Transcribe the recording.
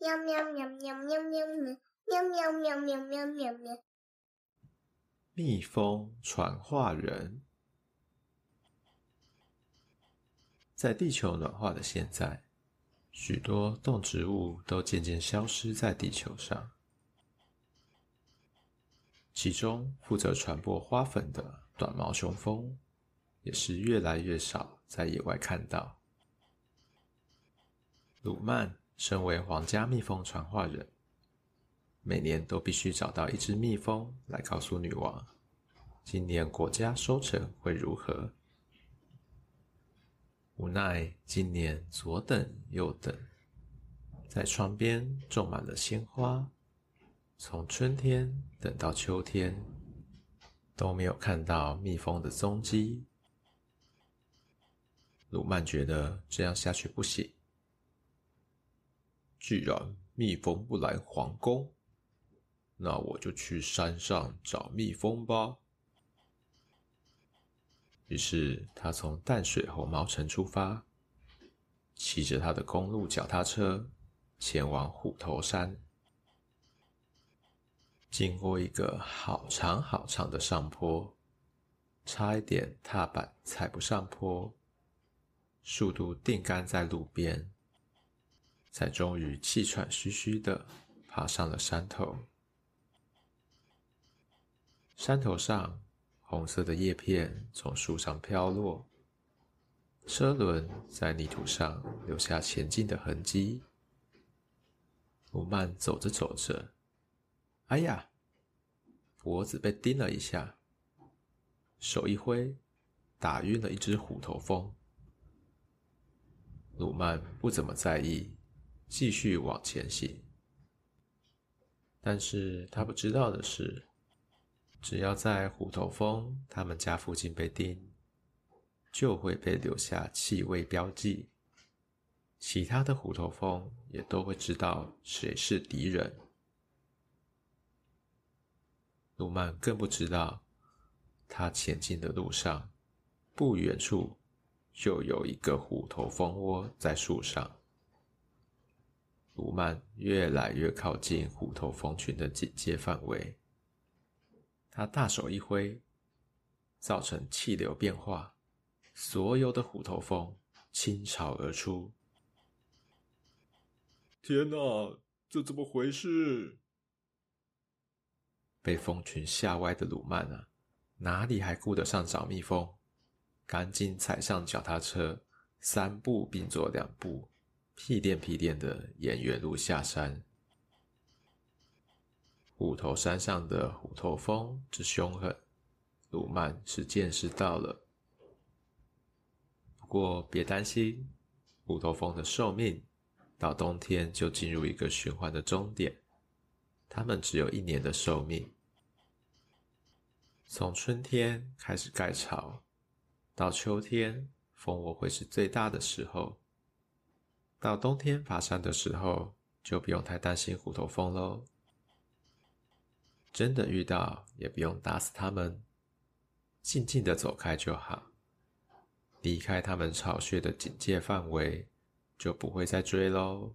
喵喵喵喵喵喵喵喵喵喵喵喵喵。蜜蜂传话人，在地球暖化的现在，许多动植物都渐渐消失在地球上。其中负责传播花粉的短毛雄蜂，也是越来越少在野外看到。鲁曼身为皇家蜜蜂传话人，每年都必须找到一只蜜蜂来告诉女王，今年国家收成会如何。无奈今年左等右等，在窗边种满了鲜花，从春天等到秋天，都没有看到蜜蜂的踪迹。鲁曼觉得这样下去不行。既然蜜蜂不来皇宫，那我就去山上找蜜蜂吧。于是他从淡水红毛城出发，骑着他的公路脚踏车前往虎头山。经过一个好长好长的上坡，差一点踏板踩不上坡，速度定杆在路边。才终于气喘吁吁的爬上了山头。山头上，红色的叶片从树上飘落，车轮在泥土上留下前进的痕迹。鲁曼走着走着，哎呀，脖子被叮了一下，手一挥，打晕了一只虎头蜂。鲁曼不怎么在意。继续往前行，但是他不知道的是，只要在虎头蜂他们家附近被叮，就会被留下气味标记，其他的虎头蜂也都会知道谁是敌人。鲁曼更不知道，他前进的路上，不远处就有一个虎头蜂窝在树上。鲁曼越来越靠近虎头蜂群的警戒范围，他大手一挥，造成气流变化，所有的虎头蜂倾巢而出。天哪，这怎么回事？被蜂群吓歪的鲁曼啊，哪里还顾得上找蜜蜂？赶紧踩上脚踏车，三步并作两步。屁颠屁颠的沿原路下山，虎头山上的虎头蜂之凶狠，鲁曼是见识到了。不过别担心，虎头蜂的寿命到冬天就进入一个循环的终点，它们只有一年的寿命。从春天开始盖巢，到秋天蜂窝会是最大的时候。到冬天爬山的时候，就不用太担心虎头蜂喽。真的遇到，也不用打死他们，静静的走开就好。离开他们巢穴的警戒范围，就不会再追喽。